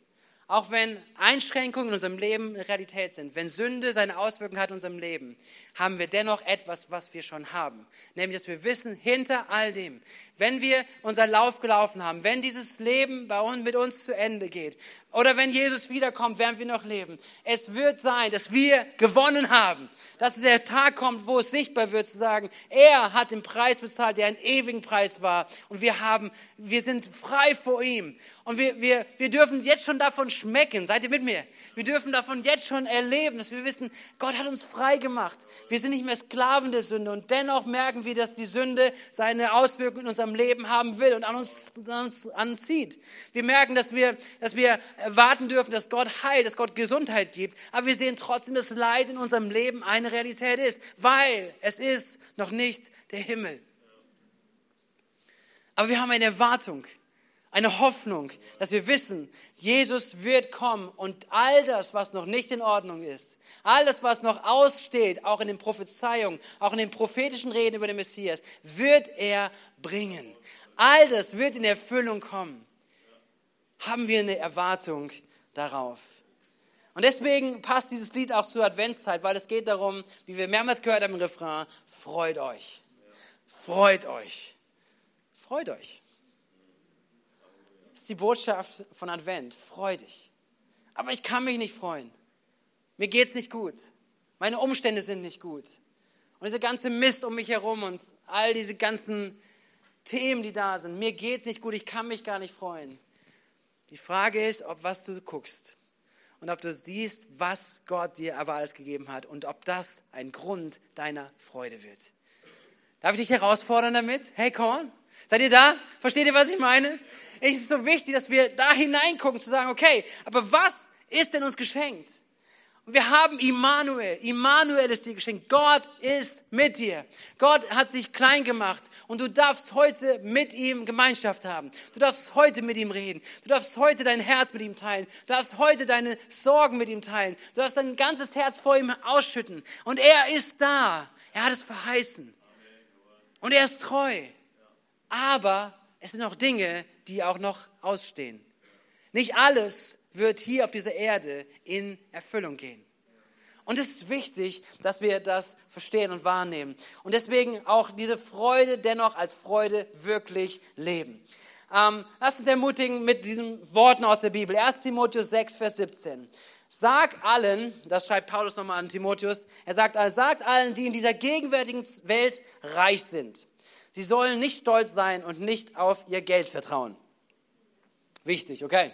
A: auch wenn Einschränkungen in unserem Leben Realität sind, wenn Sünde seine Auswirkungen hat in unserem Leben, haben wir dennoch etwas, was wir schon haben. Nämlich, dass wir wissen, hinter all dem, wenn wir unseren Lauf gelaufen haben, wenn dieses Leben bei uns, mit uns zu Ende geht, oder wenn Jesus wiederkommt, während wir noch leben. Es wird sein, dass wir gewonnen haben. Dass der Tag kommt, wo es sichtbar wird, zu sagen, er hat den Preis bezahlt, der ein ewigen Preis war. Und wir haben, wir sind frei vor ihm. Und wir, wir, wir dürfen jetzt schon davon schmecken. Seid ihr mit mir? Wir dürfen davon jetzt schon erleben, dass wir wissen, Gott hat uns frei gemacht. Wir sind nicht mehr Sklaven der Sünde. Und dennoch merken wir, dass die Sünde seine Auswirkungen in unserem Leben haben will und an uns, an uns anzieht. Wir merken, dass wir, dass wir erwarten dürfen, dass Gott heilt, dass Gott Gesundheit gibt, aber wir sehen trotzdem, dass Leid in unserem Leben eine Realität ist, weil es ist noch nicht der Himmel. Aber wir haben eine Erwartung, eine Hoffnung, dass wir wissen, Jesus wird kommen und all das, was noch nicht in Ordnung ist, all das, was noch aussteht, auch in den Prophezeiungen, auch in den prophetischen Reden über den Messias, wird er bringen. All das wird in Erfüllung kommen haben wir eine Erwartung darauf. Und deswegen passt dieses Lied auch zur Adventszeit, weil es geht darum, wie wir mehrmals gehört haben im Refrain, freut euch. Freut euch. Freut euch. Die Botschaft von Advent. Freu dich. Aber ich kann mich nicht freuen. Mir geht's nicht gut. Meine Umstände sind nicht gut. Und diese ganze Mist um mich herum und all diese ganzen Themen, die da sind. Mir geht's nicht gut. Ich kann mich gar nicht freuen. Die Frage ist, ob was du guckst und ob du siehst, was Gott dir aber alles gegeben hat und ob das ein Grund deiner Freude wird. Darf ich dich herausfordern damit? Hey, come. Seid ihr da? Versteht ihr, was ich meine? Es ist so wichtig, dass wir da hineingucken, zu sagen, okay, aber was ist denn uns geschenkt? wir haben Immanuel. Immanuel ist dir geschenkt. Gott ist mit dir. Gott hat sich klein gemacht und du darfst heute mit ihm Gemeinschaft haben. Du darfst heute mit ihm reden. Du darfst heute dein Herz mit ihm teilen. Du darfst heute deine Sorgen mit ihm teilen. Du darfst dein ganzes Herz vor ihm ausschütten. Und er ist da. Er hat es verheißen. Und er ist treu. Aber es sind auch Dinge, die auch noch ausstehen. Nicht alles wird hier auf dieser Erde in Erfüllung gehen. Und es ist wichtig, dass wir das verstehen und wahrnehmen. Und deswegen auch diese Freude dennoch als Freude wirklich leben. Ähm, lasst uns ermutigen mit diesen Worten aus der Bibel. 1 Timotheus 6, Vers 17. Sag allen, das schreibt Paulus nochmal an Timotheus, er sagt, sagt allen, die in dieser gegenwärtigen Welt reich sind. Sie sollen nicht stolz sein und nicht auf ihr Geld vertrauen. Wichtig, okay?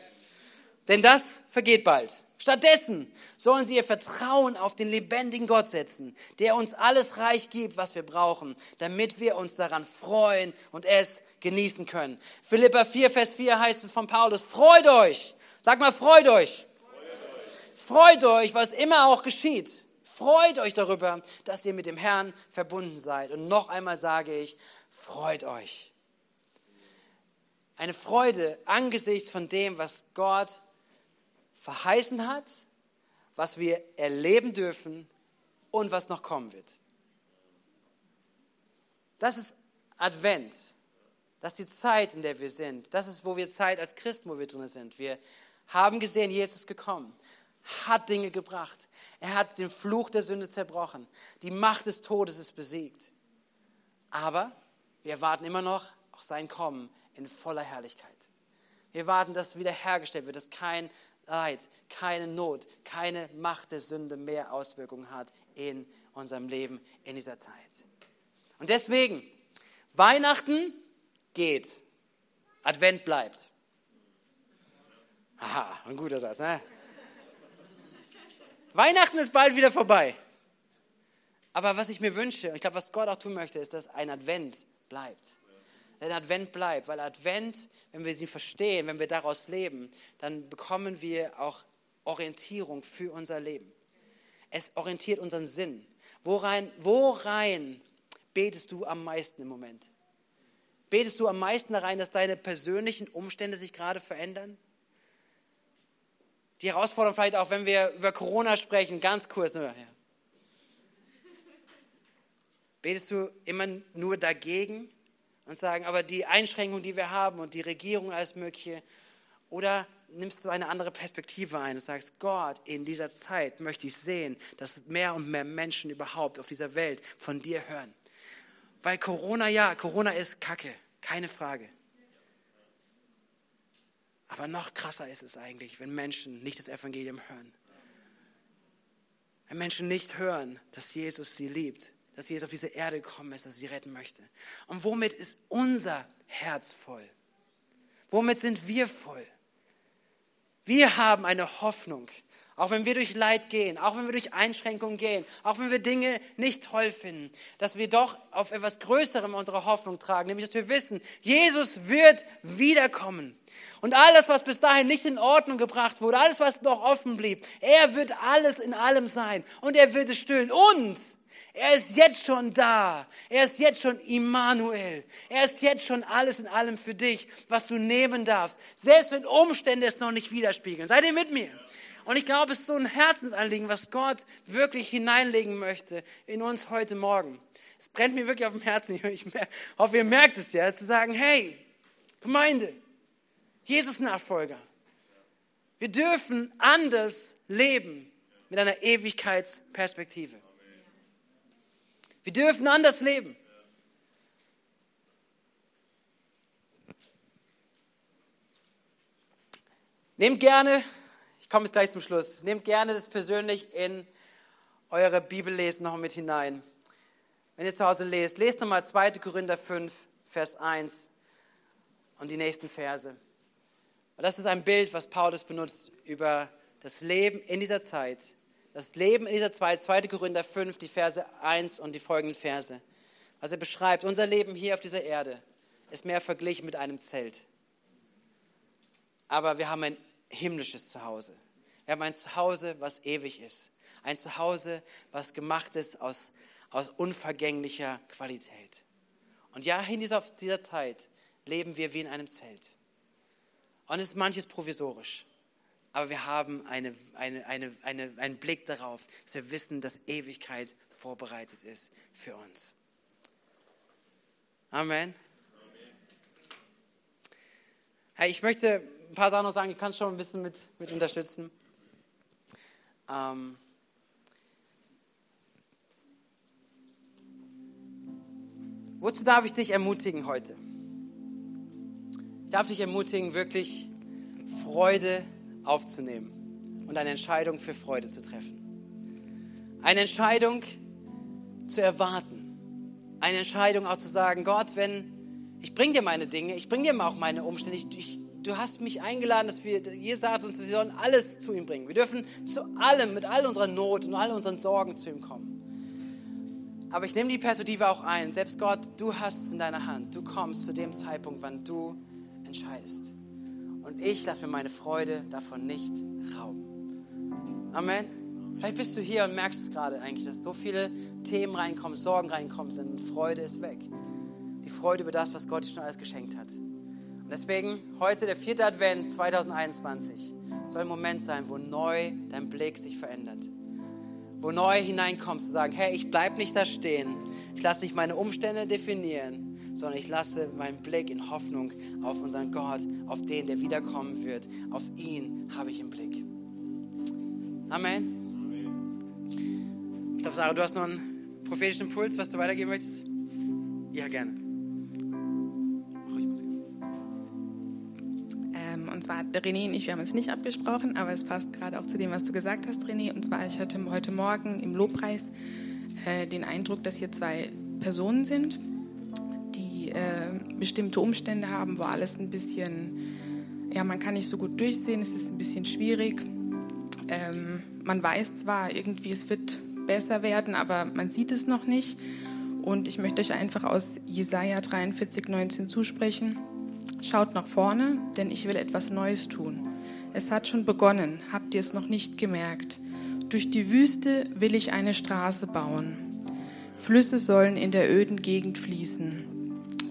A: Denn das vergeht bald. Stattdessen sollen sie ihr Vertrauen auf den lebendigen Gott setzen, der uns alles reich gibt, was wir brauchen, damit wir uns daran freuen und es genießen können. Philippa 4, Vers 4 heißt es von Paulus, freut euch. Sag mal, freut euch. Freut euch, was immer auch geschieht. Freut euch darüber, dass ihr mit dem Herrn verbunden seid. Und noch einmal sage ich, freut euch. Eine Freude angesichts von dem, was Gott verheißen hat, was wir erleben dürfen und was noch kommen wird. Das ist Advent. Das ist die Zeit, in der wir sind. Das ist, wo wir Zeit als Christen, wo wir drin sind. Wir haben gesehen, Jesus ist gekommen, hat Dinge gebracht. Er hat den Fluch der Sünde zerbrochen. Die Macht des Todes ist besiegt. Aber wir erwarten immer noch auch sein Kommen in voller Herrlichkeit. Wir warten, dass wiederhergestellt wird, dass kein Leid, keine Not, keine Macht der Sünde mehr Auswirkungen hat in unserem Leben in dieser Zeit. Und deswegen, Weihnachten geht, Advent bleibt. Aha, ein guter Satz, ne? Weihnachten ist bald wieder vorbei. Aber was ich mir wünsche, und ich glaube, was Gott auch tun möchte, ist, dass ein Advent bleibt wenn Advent bleibt. Weil Advent, wenn wir sie verstehen, wenn wir daraus leben, dann bekommen wir auch Orientierung für unser Leben. Es orientiert unseren Sinn. Worein, worein betest du am meisten im Moment? Betest du am meisten da rein, dass deine persönlichen Umstände sich gerade verändern? Die Herausforderung vielleicht auch, wenn wir über Corona sprechen, ganz kurz. Ja. Betest du immer nur dagegen und sagen, aber die Einschränkungen, die wir haben und die Regierung alles Mögliche, oder nimmst du eine andere Perspektive ein und sagst, Gott, in dieser Zeit möchte ich sehen, dass mehr und mehr Menschen überhaupt auf dieser Welt von dir hören. Weil Corona, ja, Corona ist Kacke, keine Frage. Aber noch krasser ist es eigentlich, wenn Menschen nicht das Evangelium hören. Wenn Menschen nicht hören, dass Jesus sie liebt, dass Jesus auf diese Erde gekommen ist, dass er sie retten möchte. Und womit ist unser Herz voll? Womit sind wir voll? Wir haben eine Hoffnung, auch wenn wir durch Leid gehen, auch wenn wir durch Einschränkungen gehen, auch wenn wir Dinge nicht toll finden, dass wir doch auf etwas Größerem unsere Hoffnung tragen, nämlich dass wir wissen, Jesus wird wiederkommen. Und alles, was bis dahin nicht in Ordnung gebracht wurde, alles, was noch offen blieb, er wird alles in allem sein und er wird es stillen. Und er ist jetzt schon da. Er ist jetzt schon Immanuel. Er ist jetzt schon alles in allem für dich, was du nehmen darfst. Selbst wenn Umstände es noch nicht widerspiegeln. Seid ihr mit mir? Und ich glaube, es ist so ein Herzensanliegen, was Gott wirklich hineinlegen möchte in uns heute Morgen. Es brennt mir wirklich auf dem Herzen. Ich hoffe, ihr merkt es ja, zu sagen, hey, Gemeinde, Jesus-Nachfolger, wir dürfen anders leben mit einer Ewigkeitsperspektive. Wir dürfen anders leben. Nehmt gerne, ich komme jetzt gleich zum Schluss, nehmt gerne das persönlich in eure Bibellesen noch mit hinein. Wenn ihr zu Hause lest, lest nochmal 2. Korinther 5, Vers 1 und die nächsten Verse. Und das ist ein Bild, was Paulus benutzt über das Leben in dieser Zeit, das Leben in dieser Zeit, 2. Korinther 5, die Verse 1 und die folgenden Verse. Was er beschreibt, unser Leben hier auf dieser Erde ist mehr verglichen mit einem Zelt. Aber wir haben ein himmlisches Zuhause. Wir haben ein Zuhause, was ewig ist. Ein Zuhause, was gemacht ist aus, aus unvergänglicher Qualität. Und ja, in dieser, dieser Zeit leben wir wie in einem Zelt. Und es ist manches provisorisch aber wir haben eine, eine, eine, eine, einen Blick darauf, dass wir wissen, dass Ewigkeit vorbereitet ist für uns. Amen. Hey, ich möchte ein paar Sachen noch sagen, ich kann es schon ein bisschen mit, mit unterstützen. Ähm, wozu darf ich dich ermutigen heute? Ich darf dich ermutigen, wirklich Freude zu aufzunehmen und eine Entscheidung für Freude zu treffen. Eine Entscheidung zu erwarten. Eine Entscheidung auch zu sagen, Gott, wenn ich bringe dir meine Dinge, ich bringe dir auch meine Umstände, ich, ich, du hast mich eingeladen, dass wir, Jesus sagt uns, wir sollen alles zu ihm bringen. Wir dürfen zu allem, mit all unserer Not und all unseren Sorgen zu ihm kommen. Aber ich nehme die Perspektive auch ein. Selbst Gott, du hast es in deiner Hand. Du kommst zu dem Zeitpunkt, wann du entscheidest. Und ich lasse mir meine Freude davon nicht rauben. Amen. Vielleicht bist du hier und merkst es gerade eigentlich, dass so viele Themen reinkommen, Sorgen reinkommen sind und Freude ist weg. Die Freude über das, was Gott dir schon alles geschenkt hat. Und deswegen heute der vierte Advent 2021 soll ein Moment sein, wo neu dein Blick sich verändert. Wo neu hineinkommst zu sagen, hey, ich bleibe nicht da stehen. Ich lasse nicht meine Umstände definieren, sondern ich lasse meinen Blick in Hoffnung auf unseren Gott, auf den, der wiederkommen wird. Auf ihn habe ich im Blick. Amen. Ich glaube, Sarah, du hast noch einen prophetischen Impuls, was du weitergeben möchtest? Ja, gerne.
B: Ähm, und zwar, René und ich, wir haben es nicht abgesprochen, aber es passt gerade auch zu dem, was du gesagt hast, René. Und zwar, ich hatte heute Morgen im Lobpreis äh, den Eindruck, dass hier zwei Personen sind bestimmte Umstände haben, wo alles ein bisschen, ja, man kann nicht so gut durchsehen, es ist ein bisschen schwierig. Ähm, man weiß zwar irgendwie, es wird besser werden, aber man sieht es noch nicht. Und ich möchte euch einfach aus Jesaja 43, 19 zusprechen. Schaut nach vorne, denn ich will etwas Neues tun. Es hat schon begonnen, habt ihr es noch nicht gemerkt? Durch die Wüste will ich eine Straße bauen. Flüsse sollen in der öden Gegend fließen.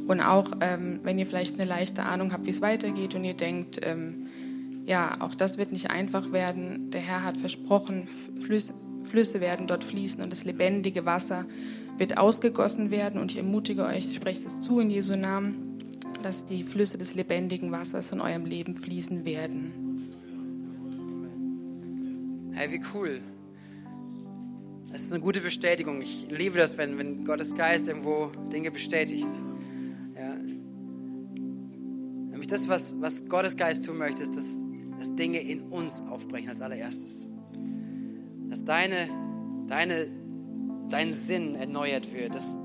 B: Und auch, ähm, wenn ihr vielleicht eine leichte Ahnung habt, wie es weitergeht und ihr denkt, ähm, ja, auch das wird nicht einfach werden. Der Herr hat versprochen, Flüsse, Flüsse werden dort fließen und das lebendige Wasser wird ausgegossen werden. Und ich ermutige euch, sprecht es zu in Jesu Namen, dass die Flüsse des lebendigen Wassers in eurem Leben fließen werden.
A: Hey, wie cool. Das ist eine gute Bestätigung. Ich liebe das, wenn, wenn Gottes Geist irgendwo Dinge bestätigt. Nämlich das, was, was Gottes Geist tun möchte, ist, dass, dass Dinge in uns aufbrechen als allererstes. Dass deine, deine, dein Sinn erneuert wird, dass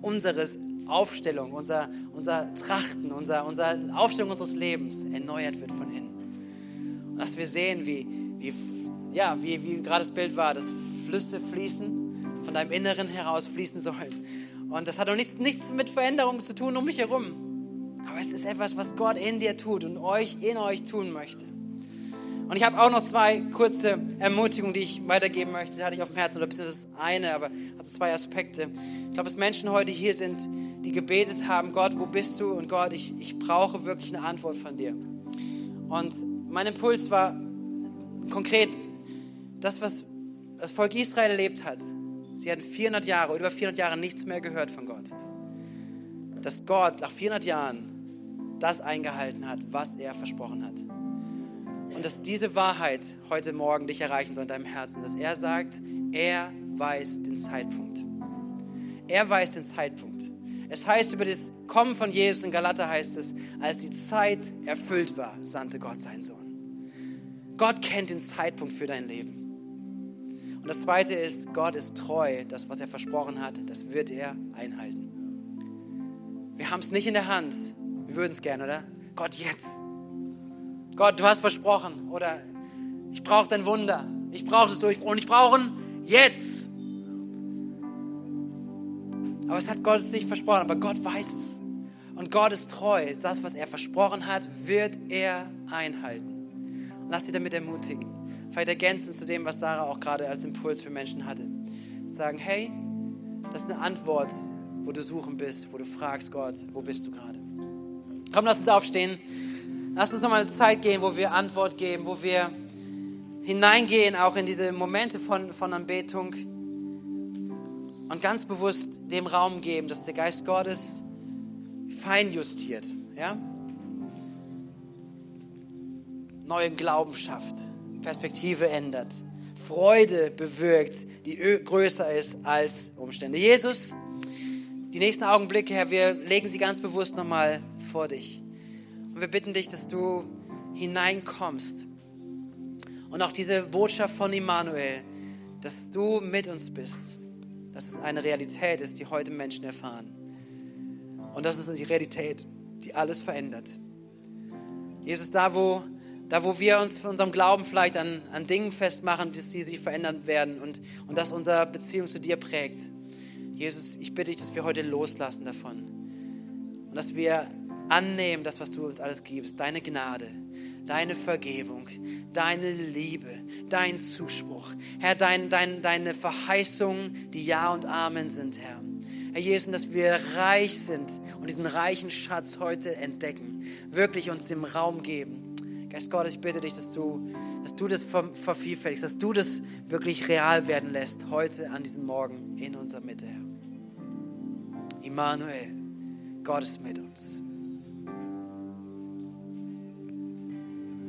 A: unsere Aufstellung, unser, unser Trachten, unser, unsere Aufstellung unseres Lebens erneuert wird von innen. Und dass wir sehen, wie, wie, ja, wie, wie gerade das Bild war, dass Flüsse fließen, von deinem Inneren heraus fließen sollen. Und das hat auch nichts, nichts mit Veränderungen zu tun um mich herum. Aber es ist etwas, was Gott in dir tut und euch in euch tun möchte. Und ich habe auch noch zwei kurze Ermutigungen, die ich weitergeben möchte. Die hatte ich auf dem Herzen, oder beziehungsweise eine, aber also zwei Aspekte. Ich glaube, dass Menschen heute hier sind, die gebetet haben, Gott, wo bist du? Und Gott, ich, ich brauche wirklich eine Antwort von dir. Und mein Impuls war konkret, das, was das Volk Israel erlebt hat. Sie hatten 400 Jahre, über 400 Jahre nichts mehr gehört von Gott. Dass Gott nach 400 Jahren das eingehalten hat, was er versprochen hat. Und dass diese Wahrheit heute Morgen dich erreichen soll in deinem Herzen, dass er sagt, er weiß den Zeitpunkt. Er weiß den Zeitpunkt. Es heißt über das Kommen von Jesus in Galater heißt es, als die Zeit erfüllt war, sandte Gott seinen Sohn. Gott kennt den Zeitpunkt für dein Leben. Und das Zweite ist, Gott ist treu. Das, was er versprochen hat, das wird er einhalten. Wir haben es nicht in der Hand. Wir würden es gerne, oder? Gott, jetzt. Gott, du hast versprochen. Oder ich brauche dein Wunder. Ich brauche das Durchbruch. Und ich brauche jetzt. Aber es hat Gott nicht versprochen. Aber Gott weiß es. Und Gott ist treu. Das, was er versprochen hat, wird er einhalten. Und lass dich damit ermutigen vielleicht ergänzen zu dem, was Sarah auch gerade als Impuls für Menschen hatte. Sagen, hey, das ist eine Antwort, wo du suchen bist, wo du fragst Gott, wo bist du gerade? Komm, lass uns aufstehen. Lass uns nochmal eine Zeit gehen, wo wir Antwort geben, wo wir hineingehen, auch in diese Momente von, von Anbetung und ganz bewusst dem Raum geben, dass der Geist Gottes fein justiert, ja? neuen Glauben schafft, Perspektive ändert, Freude bewirkt, die größer ist als Umstände. Jesus, die nächsten Augenblicke, Herr, wir legen sie ganz bewusst nochmal vor dich. Und wir bitten dich, dass du hineinkommst. Und auch diese Botschaft von Immanuel, dass du mit uns bist, dass es eine Realität ist, die heute Menschen erfahren. Und das ist die Realität, die alles verändert. Jesus, da wo da, wo wir uns von unserem Glauben vielleicht an, an Dingen festmachen, die, die sich verändern werden und, und das unsere Beziehung zu dir prägt. Jesus, ich bitte dich, dass wir heute loslassen davon. Und dass wir annehmen, das, was du uns alles gibst. Deine Gnade, deine Vergebung, deine Liebe, dein Zuspruch. Herr, dein, dein, deine Verheißungen, die Ja und Amen sind, Herr. Herr Jesus, dass wir reich sind und diesen reichen Schatz heute entdecken. Wirklich uns dem Raum geben Geist Gottes, ich bitte dich, dass du, dass du das vervielfältigst, dass du das wirklich real werden lässt, heute an diesem Morgen in unserer Mitte, Herr. Immanuel, Gott ist mit uns.